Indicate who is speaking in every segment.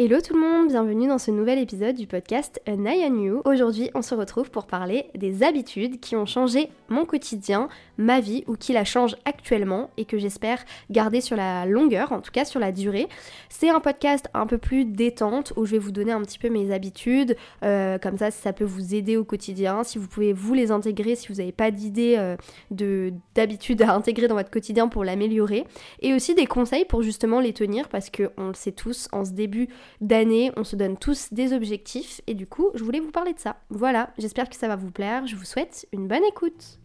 Speaker 1: Hello tout le monde, bienvenue dans ce nouvel épisode du podcast An Eye on You. Aujourd'hui, on se retrouve pour parler des habitudes qui ont changé mon quotidien, ma vie ou qui la changent actuellement et que j'espère garder sur la longueur, en tout cas sur la durée. C'est un podcast un peu plus détente où je vais vous donner un petit peu mes habitudes, euh, comme ça ça peut vous aider au quotidien, si vous pouvez vous les intégrer, si vous n'avez pas d'idées euh, de d'habitudes à intégrer dans votre quotidien pour l'améliorer, et aussi des conseils pour justement les tenir parce que on le sait tous en ce début d'année, on se donne tous des objectifs et du coup, je voulais vous parler de ça. Voilà, j'espère que ça va vous plaire, je vous souhaite une bonne écoute.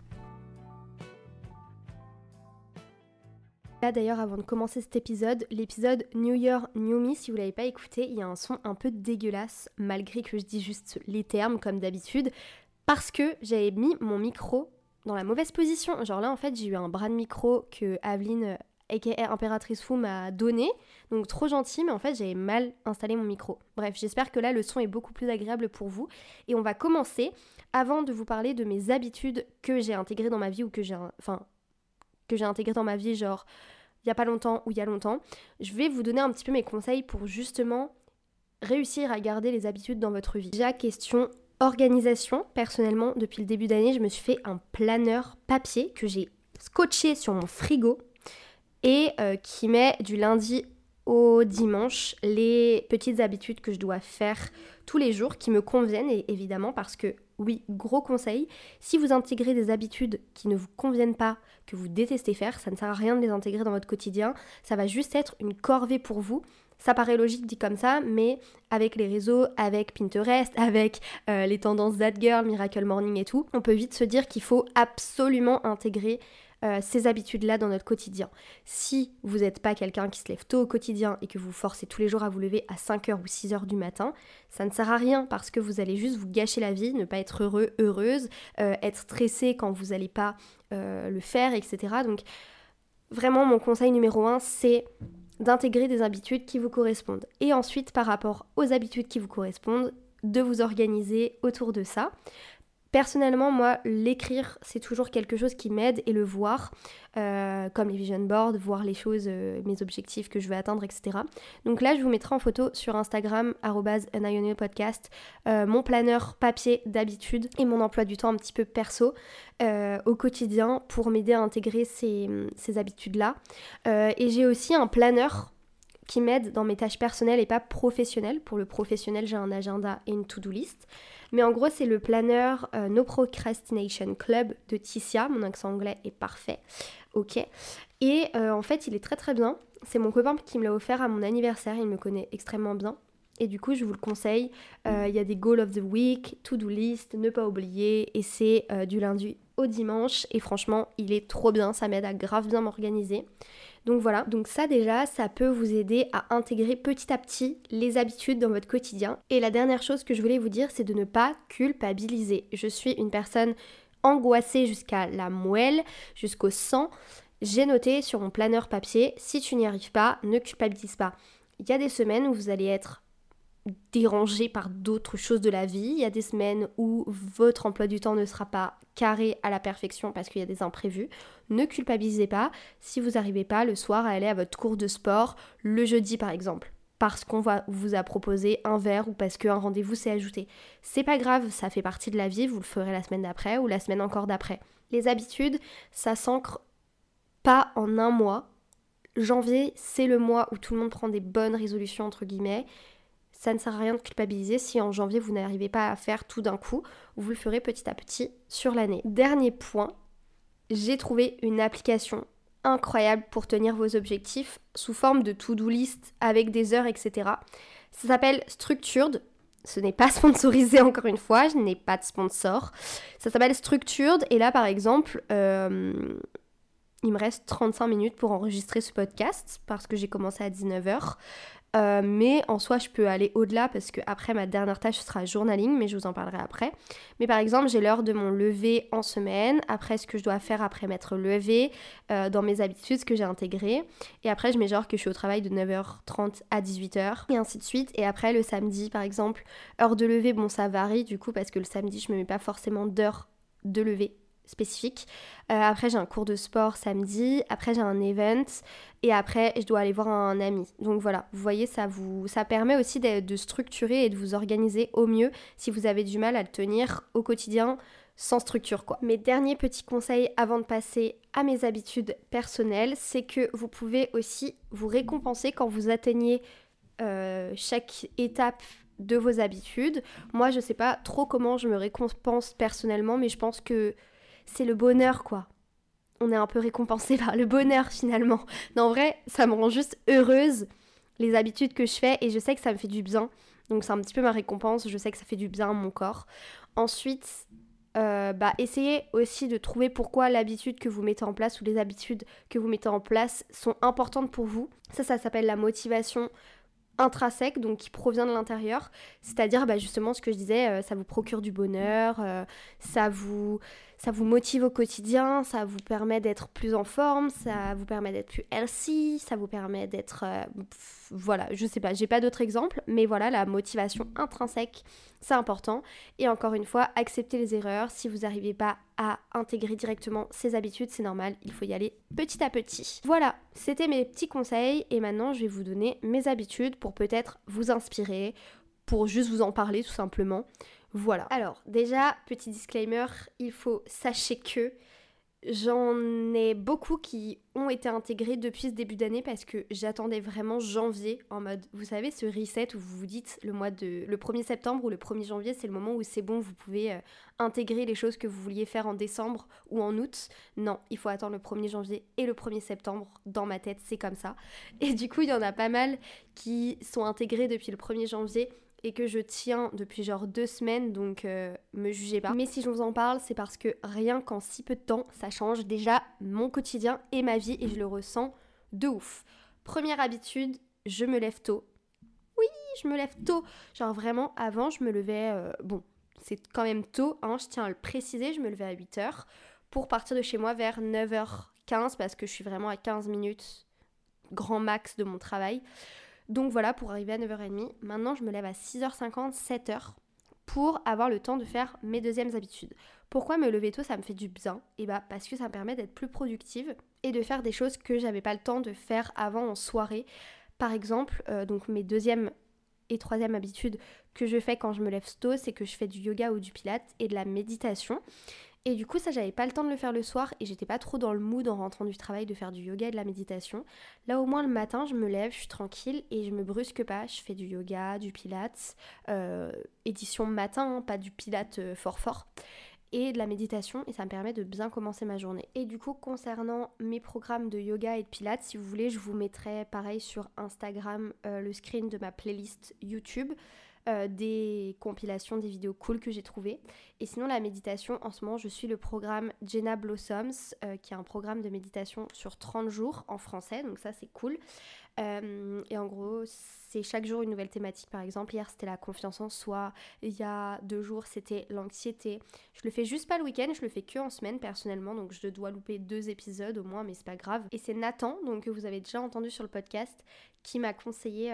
Speaker 1: D'ailleurs, avant de commencer cet épisode, l'épisode New Year New Me, si vous l'avez pas écouté, il y a un son un peu dégueulasse, malgré que je dis juste les termes comme d'habitude, parce que j'avais mis mon micro dans la mauvaise position. Genre là, en fait, j'ai eu un bras de micro que Aveline aka Impératrice Fou m'a donné. Donc trop gentil, mais en fait j'avais mal installé mon micro. Bref, j'espère que là le son est beaucoup plus agréable pour vous. Et on va commencer avant de vous parler de mes habitudes que j'ai intégrées dans ma vie ou que j'ai enfin que j'ai intégrées dans ma vie genre il y a pas longtemps ou il y a longtemps. Je vais vous donner un petit peu mes conseils pour justement réussir à garder les habitudes dans votre vie. Déjà question organisation, personnellement, depuis le début d'année, je me suis fait un planeur papier que j'ai scotché sur mon frigo et euh, qui met du lundi au dimanche les petites habitudes que je dois faire tous les jours qui me conviennent et évidemment parce que oui, gros conseil, si vous intégrez des habitudes qui ne vous conviennent pas, que vous détestez faire, ça ne sert à rien de les intégrer dans votre quotidien, ça va juste être une corvée pour vous. Ça paraît logique dit comme ça, mais avec les réseaux, avec Pinterest, avec euh, les tendances That Girl, Miracle Morning et tout, on peut vite se dire qu'il faut absolument intégrer euh, ces habitudes-là dans notre quotidien. Si vous n'êtes pas quelqu'un qui se lève tôt au quotidien et que vous forcez tous les jours à vous lever à 5h ou 6h du matin, ça ne sert à rien parce que vous allez juste vous gâcher la vie, ne pas être heureux, heureuse, euh, être stressé quand vous n'allez pas euh, le faire, etc. Donc vraiment mon conseil numéro un, c'est d'intégrer des habitudes qui vous correspondent. Et ensuite, par rapport aux habitudes qui vous correspondent, de vous organiser autour de ça. Personnellement, moi, l'écrire, c'est toujours quelque chose qui m'aide et le voir, euh, comme les vision boards, voir les choses, euh, mes objectifs que je veux atteindre, etc. Donc là, je vous mettrai en photo sur Instagram, podcast, euh, mon planeur papier d'habitude et mon emploi du temps un petit peu perso au quotidien pour m'aider à intégrer ces, ces habitudes-là. et j'ai aussi un planeur qui m'aide dans mes tâches personnelles et pas professionnelles. Pour le professionnel, j'ai un agenda et une to-do list. Mais en gros, c'est le planeur euh, No Procrastination Club de Ticia. Mon accent anglais est parfait. Ok. Et euh, en fait, il est très très bien. C'est mon copain qui me l'a offert à mon anniversaire. Il me connaît extrêmement bien. Et du coup, je vous le conseille. Euh, il y a des goals of the week, to-do list, ne pas oublier. Et c'est du lundi au dimanche. Et franchement, il est trop bien. Ça m'aide à grave bien m'organiser. Donc voilà, donc ça déjà, ça peut vous aider à intégrer petit à petit les habitudes dans votre quotidien. Et la dernière chose que je voulais vous dire, c'est de ne pas culpabiliser. Je suis une personne angoissée jusqu'à la moelle, jusqu'au sang. J'ai noté sur mon planeur papier, si tu n'y arrives pas, ne culpabilise pas. Il y a des semaines où vous allez être dérangé par d'autres choses de la vie. Il y a des semaines où votre emploi du temps ne sera pas carré à la perfection parce qu'il y a des imprévus. Ne culpabilisez pas si vous n'arrivez pas le soir à aller à votre cours de sport le jeudi par exemple parce qu'on vous a proposé un verre ou parce qu'un rendez-vous s'est ajouté. C'est pas grave, ça fait partie de la vie, vous le ferez la semaine d'après ou la semaine encore d'après. Les habitudes, ça s'ancre pas en un mois. Janvier, c'est le mois où tout le monde prend des bonnes résolutions entre guillemets ça ne sert à rien de culpabiliser si en janvier vous n'arrivez pas à faire tout d'un coup, vous le ferez petit à petit sur l'année. Dernier point, j'ai trouvé une application incroyable pour tenir vos objectifs sous forme de to-do list avec des heures, etc. Ça s'appelle Structured. Ce n'est pas sponsorisé encore une fois, je n'ai pas de sponsor. Ça s'appelle Structured et là par exemple, euh, il me reste 35 minutes pour enregistrer ce podcast parce que j'ai commencé à 19h. Euh, mais en soi, je peux aller au-delà parce que après ma dernière tâche sera journaling, mais je vous en parlerai après. Mais par exemple, j'ai l'heure de mon lever en semaine, après ce que je dois faire après m'être levé, euh, dans mes habitudes, ce que j'ai intégré. Et après, je mets genre que je suis au travail de 9h30 à 18h, et ainsi de suite. Et après, le samedi, par exemple, heure de lever, bon, ça varie du coup parce que le samedi, je me mets pas forcément d'heure de lever spécifique. Euh, après, j'ai un cours de sport samedi. Après, j'ai un event. Et après, je dois aller voir un ami. Donc voilà, vous voyez, ça, vous, ça permet aussi de, structurer et de vous organiser au mieux si vous avez du mal à le tenir au quotidien sans structure quoi. Mes derniers petits conseils avant de passer à mes habitudes personnelles, c'est que vous pouvez aussi vous récompenser quand vous atteignez euh, chaque étape de vos habitudes. Moi, je sais pas trop comment je me récompense personnellement, mais je pense que c'est le bonheur, quoi. On est un peu récompensé par le bonheur finalement. Non, en vrai, ça me rend juste heureuse les habitudes que je fais et je sais que ça me fait du bien. Donc c'est un petit peu ma récompense, je sais que ça fait du bien à mon corps. Ensuite, euh, bah, essayez aussi de trouver pourquoi l'habitude que vous mettez en place ou les habitudes que vous mettez en place sont importantes pour vous. Ça, ça s'appelle la motivation intrinsèque, donc qui provient de l'intérieur. C'est-à-dire bah, justement ce que je disais, euh, ça vous procure du bonheur, euh, ça vous ça vous motive au quotidien, ça vous permet d'être plus en forme, ça vous permet d'être plus healthy, ça vous permet d'être... Euh, voilà, je sais pas, j'ai pas d'autres exemples, mais voilà, la motivation intrinsèque, c'est important. Et encore une fois, accepter les erreurs. Si vous n'arrivez pas à intégrer directement ces habitudes, c'est normal, il faut y aller petit à petit. Voilà, c'était mes petits conseils et maintenant je vais vous donner mes habitudes pour peut-être vous inspirer, pour juste vous en parler tout simplement. Voilà. Alors, déjà, petit disclaimer, il faut sachez que j'en ai beaucoup qui ont été intégrés depuis ce début d'année parce que j'attendais vraiment janvier en mode, vous savez, ce reset où vous vous dites le mois de le 1er septembre ou le 1er janvier, c'est le moment où c'est bon, vous pouvez euh, intégrer les choses que vous vouliez faire en décembre ou en août. Non, il faut attendre le 1er janvier et le 1er septembre. Dans ma tête, c'est comme ça. Et du coup, il y en a pas mal qui sont intégrés depuis le 1er janvier et que je tiens depuis genre deux semaines, donc euh, me jugez pas. Mais si je vous en parle, c'est parce que rien qu'en si peu de temps, ça change déjà mon quotidien et ma vie et je le ressens de ouf. Première habitude, je me lève tôt. Oui, je me lève tôt. Genre vraiment, avant, je me levais... Euh, bon, c'est quand même tôt, hein, je tiens à le préciser, je me levais à 8h pour partir de chez moi vers 9h15 parce que je suis vraiment à 15 minutes grand max de mon travail. Donc voilà, pour arriver à 9h30, maintenant je me lève à 6h50, 7h pour avoir le temps de faire mes deuxièmes habitudes. Pourquoi me lever tôt ça me fait du bien? Et eh bah parce que ça me permet d'être plus productive et de faire des choses que j'avais pas le temps de faire avant en soirée. Par exemple, euh, donc mes deuxièmes et troisième habitude que je fais quand je me lève tôt, c'est que je fais du yoga ou du pilate et de la méditation. Et du coup, ça, j'avais pas le temps de le faire le soir et j'étais pas trop dans le mood en rentrant du travail de faire du yoga et de la méditation. Là, au moins, le matin, je me lève, je suis tranquille et je me brusque pas. Je fais du yoga, du pilates, euh, édition matin, hein, pas du pilate euh, fort fort et de la méditation et ça me permet de bien commencer ma journée. Et du coup, concernant mes programmes de yoga et de pilates, si vous voulez, je vous mettrai pareil sur Instagram euh, le screen de ma playlist YouTube. Euh, des compilations, des vidéos cool que j'ai trouvées. Et sinon, la méditation, en ce moment, je suis le programme Jenna Blossoms, euh, qui est un programme de méditation sur 30 jours en français, donc ça c'est cool. Euh, et en gros, c'est chaque jour une nouvelle thématique. Par exemple, hier c'était la confiance en soi, il y a deux jours c'était l'anxiété. Je le fais juste pas le week-end, je le fais que en semaine personnellement, donc je dois louper deux épisodes au moins, mais c'est pas grave. Et c'est Nathan, donc que vous avez déjà entendu sur le podcast, qui m'a conseillé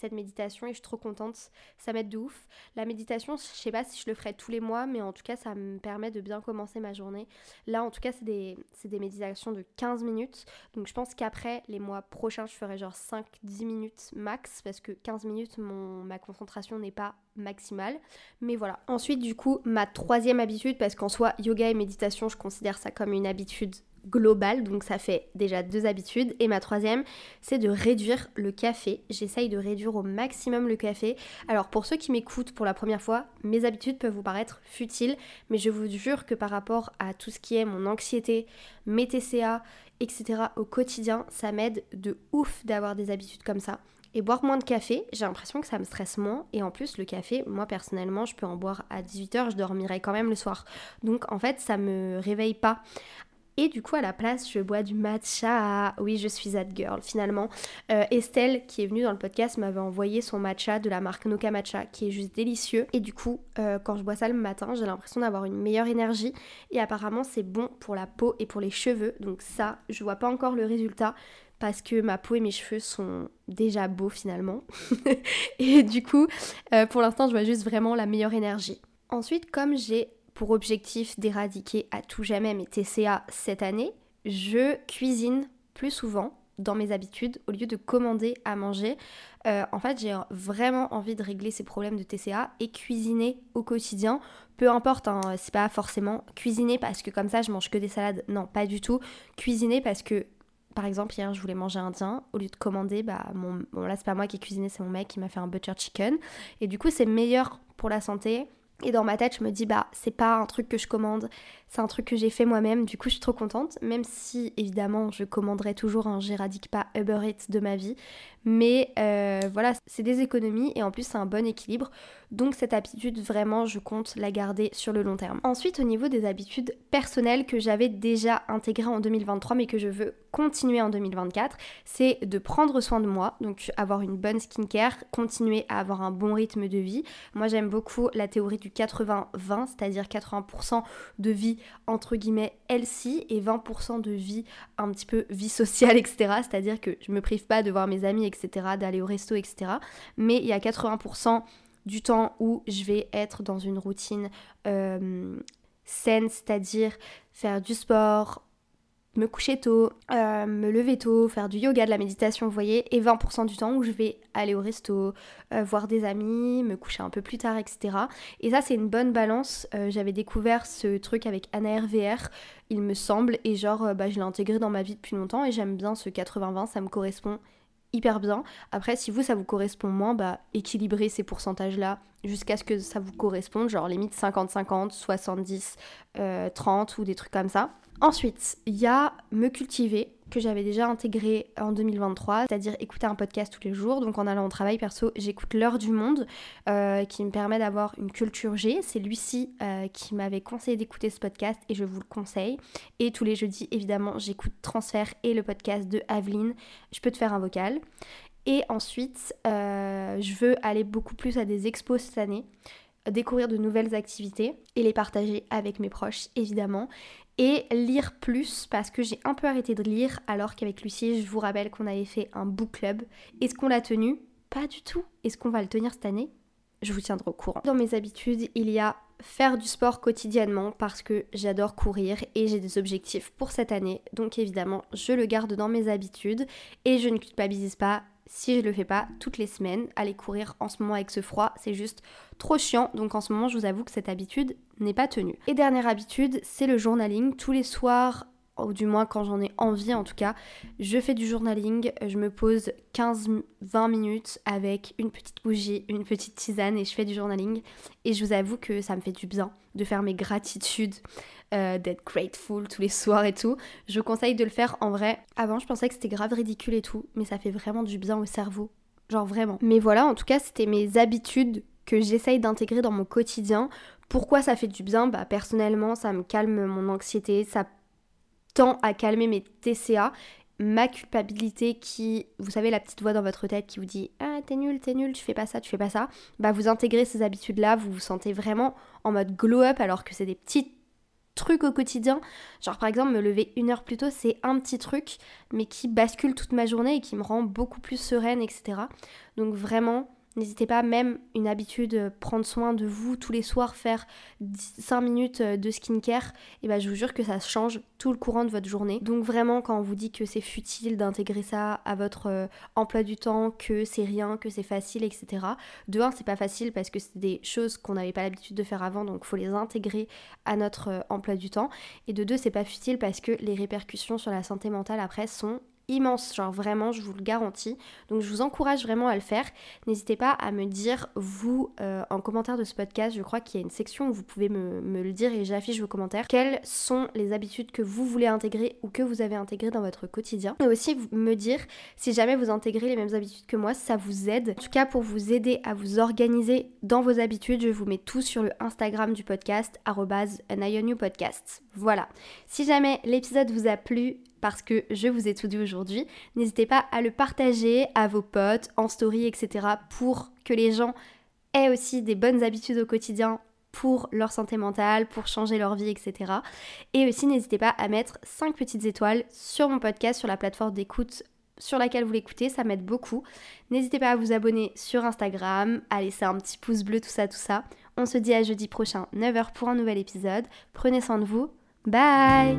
Speaker 1: cette méditation et je suis trop contente. Ça m'aide de ouf. La méditation, je sais pas si je le ferai tous les mois, mais en tout cas, ça me permet de bien commencer ma journée. Là, en tout cas, c'est des, méditations de 15 minutes. Donc, je pense qu'après, les mois prochains, je ferai genre 5-10 minutes max parce que 15 minutes, mon, ma concentration n'est pas maximale. Mais voilà. Ensuite, du coup, ma troisième habitude, parce qu'en soi, yoga et méditation, je considère ça comme une habitude global donc ça fait déjà deux habitudes. Et ma troisième, c'est de réduire le café. J'essaye de réduire au maximum le café. Alors pour ceux qui m'écoutent pour la première fois, mes habitudes peuvent vous paraître futiles, mais je vous jure que par rapport à tout ce qui est mon anxiété, mes TCA, etc. au quotidien, ça m'aide de ouf d'avoir des habitudes comme ça. Et boire moins de café, j'ai l'impression que ça me stresse moins. Et en plus, le café, moi personnellement, je peux en boire à 18h, je dormirai quand même le soir. Donc en fait, ça me réveille pas. Et du coup, à la place, je bois du matcha. Oui, je suis that girl finalement. Euh, Estelle, qui est venue dans le podcast, m'avait envoyé son matcha de la marque Noka Matcha, qui est juste délicieux. Et du coup, euh, quand je bois ça le matin, j'ai l'impression d'avoir une meilleure énergie. Et apparemment, c'est bon pour la peau et pour les cheveux. Donc ça, je vois pas encore le résultat parce que ma peau et mes cheveux sont déjà beaux finalement. et du coup, euh, pour l'instant, je vois juste vraiment la meilleure énergie. Ensuite, comme j'ai pour objectif d'éradiquer à tout jamais mes TCA cette année, je cuisine plus souvent dans mes habitudes au lieu de commander à manger. Euh, en fait, j'ai vraiment envie de régler ces problèmes de TCA et cuisiner au quotidien. Peu importe, hein, c'est pas forcément cuisiner parce que comme ça je mange que des salades. Non, pas du tout. Cuisiner parce que par exemple, hier, je voulais manger indien. Au lieu de commander, bah, mon... bon, là, c'est pas moi qui ai cuisiné, c'est mon mec qui m'a fait un butter chicken. Et du coup, c'est meilleur pour la santé. Et dans ma tête, je me dis, bah, c'est pas un truc que je commande, c'est un truc que j'ai fait moi-même. Du coup, je suis trop contente, même si évidemment, je commanderai toujours un J'éradique pas Uber Eats de ma vie. Mais euh, voilà, c'est des économies et en plus, c'est un bon équilibre. Donc, cette habitude, vraiment, je compte la garder sur le long terme. Ensuite, au niveau des habitudes personnelles que j'avais déjà intégrées en 2023, mais que je veux continuer en 2024, c'est de prendre soin de moi, donc avoir une bonne skincare, continuer à avoir un bon rythme de vie. Moi, j'aime beaucoup la théorie du 80-20, c'est-à-dire 80% de vie entre guillemets healthy et 20% de vie un petit peu vie sociale, etc. C'est-à-dire que je me prive pas de voir mes amis, etc., d'aller au resto, etc. Mais il y a 80% du temps où je vais être dans une routine euh, saine, c'est-à-dire faire du sport, me coucher tôt, euh, me lever tôt, faire du yoga, de la méditation, vous voyez, et 20% du temps où je vais aller au resto, euh, voir des amis, me coucher un peu plus tard, etc. Et ça, c'est une bonne balance. Euh, j'avais découvert ce truc avec Anna RVR, il me semble, et genre, bah, je l'ai intégré dans ma vie depuis longtemps, et j'aime bien ce 80-20, ça me correspond hyper bien. Après, si vous, ça vous correspond moins, bah, équilibrez ces pourcentages-là jusqu'à ce que ça vous corresponde, genre limite 50-50, 70-30 ou des trucs comme ça. Ensuite, il y a me cultiver que j'avais déjà intégré en 2023, c'est-à-dire écouter un podcast tous les jours. Donc en allant au travail perso, j'écoute l'heure du monde euh, qui me permet d'avoir une culture G. C'est Lucie euh, qui m'avait conseillé d'écouter ce podcast et je vous le conseille. Et tous les jeudis, évidemment, j'écoute Transfert et le podcast de Aveline. Je peux te faire un vocal. Et ensuite, euh, je veux aller beaucoup plus à des expos cette année découvrir de nouvelles activités et les partager avec mes proches évidemment et lire plus parce que j'ai un peu arrêté de lire alors qu'avec Lucie, je vous rappelle qu'on avait fait un book club. Est-ce qu'on l'a tenu? Pas du tout. Est-ce qu'on va le tenir cette année? Je vous tiendrai au courant. Dans mes habitudes, il y a faire du sport quotidiennement parce que j'adore courir et j'ai des objectifs pour cette année. Donc évidemment, je le garde dans mes habitudes et je ne culpabilise pas si je le fais pas toutes les semaines. Aller courir en ce moment avec ce froid, c'est juste trop chiant. Donc en ce moment, je vous avoue que cette habitude n'est pas tenue. Et dernière habitude, c'est le journaling. Tous les soirs, ou du moins quand j'en ai envie en tout cas, je fais du journaling, je me pose 15-20 minutes avec une petite bougie, une petite tisane et je fais du journaling. Et je vous avoue que ça me fait du bien de faire mes gratitudes, euh, d'être grateful tous les soirs et tout. Je conseille de le faire en vrai. Avant je pensais que c'était grave ridicule et tout, mais ça fait vraiment du bien au cerveau. Genre vraiment. Mais voilà, en tout cas c'était mes habitudes que j'essaye d'intégrer dans mon quotidien. Pourquoi ça fait du bien? Bah personnellement ça me calme mon anxiété, ça tend à calmer mes TCA, ma culpabilité qui, vous savez, la petite voix dans votre tête qui vous dit Ah, t'es nul, t'es nul, tu fais pas ça, tu fais pas ça. Bah, vous intégrez ces habitudes-là, vous vous sentez vraiment en mode glow-up alors que c'est des petits trucs au quotidien. Genre, par exemple, me lever une heure plus tôt, c'est un petit truc, mais qui bascule toute ma journée et qui me rend beaucoup plus sereine, etc. Donc, vraiment N'hésitez pas, même une habitude, euh, prendre soin de vous tous les soirs, faire 5 minutes euh, de skincare, et bah je vous jure que ça change tout le courant de votre journée. Donc vraiment, quand on vous dit que c'est futile d'intégrer ça à votre euh, emploi du temps, que c'est rien, que c'est facile, etc. De un, c'est pas facile parce que c'est des choses qu'on n'avait pas l'habitude de faire avant, donc faut les intégrer à notre emploi du temps. Et de deux, c'est pas futile parce que les répercussions sur la santé mentale après sont immense, genre vraiment, je vous le garantis. Donc je vous encourage vraiment à le faire. N'hésitez pas à me dire, vous, euh, en commentaire de ce podcast, je crois qu'il y a une section où vous pouvez me, le dire et j'affiche vos commentaires. Quelles sont les habitudes que vous voulez intégrer ou que vous avez intégrées dans votre quotidien Et aussi me dire si jamais vous intégrez les mêmes habitudes que moi, ça vous aide. En tout cas, pour vous aider à vous organiser dans vos habitudes, je vous mets tout sur le Instagram du podcast, podcast. Voilà. Si jamais l'épisode vous a plu, parce que je vous ai tout dit aujourd'hui. N'hésitez pas à le partager à vos potes, en story, etc. pour que les gens aient aussi des bonnes habitudes au quotidien pour leur santé mentale, pour changer leur vie, etc. Et aussi n'hésitez pas à mettre 5 petites étoiles sur mon podcast, sur la plateforme d'écoute sur laquelle vous l'écoutez, ça m'aide beaucoup. N'hésitez pas à vous abonner sur Instagram, à laisser un petit pouce bleu, tout ça, tout ça. On se dit à jeudi prochain, 9h pour un nouvel épisode. Prenez soin de vous. Bye